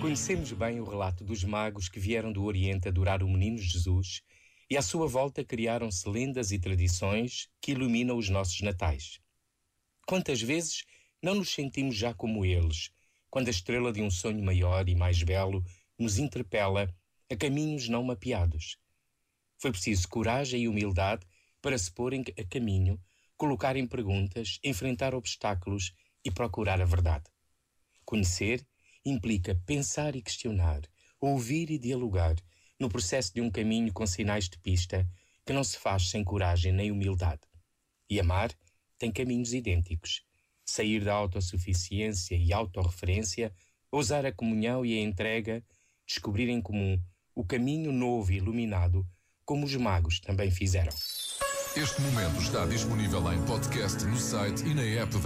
Conhecemos bem o relato dos magos que vieram do Oriente adorar o menino Jesus e à sua volta criaram-se lendas e tradições que iluminam os nossos natais. Quantas vezes não nos sentimos já como eles, quando a estrela de um sonho maior e mais belo nos interpela a caminhos não mapeados? Foi preciso coragem e humildade para se porem a caminho, colocarem perguntas, enfrentar obstáculos e procurar a verdade. Conhecer implica pensar e questionar, ouvir e dialogar, no processo de um caminho com sinais de pista que não se faz sem coragem nem humildade. E amar tem caminhos idênticos. Sair da autossuficiência e autorreferência, ousar a comunhão e a entrega, descobrir em comum o caminho novo e iluminado, como os magos também fizeram. Este momento está disponível em podcast no site e na app da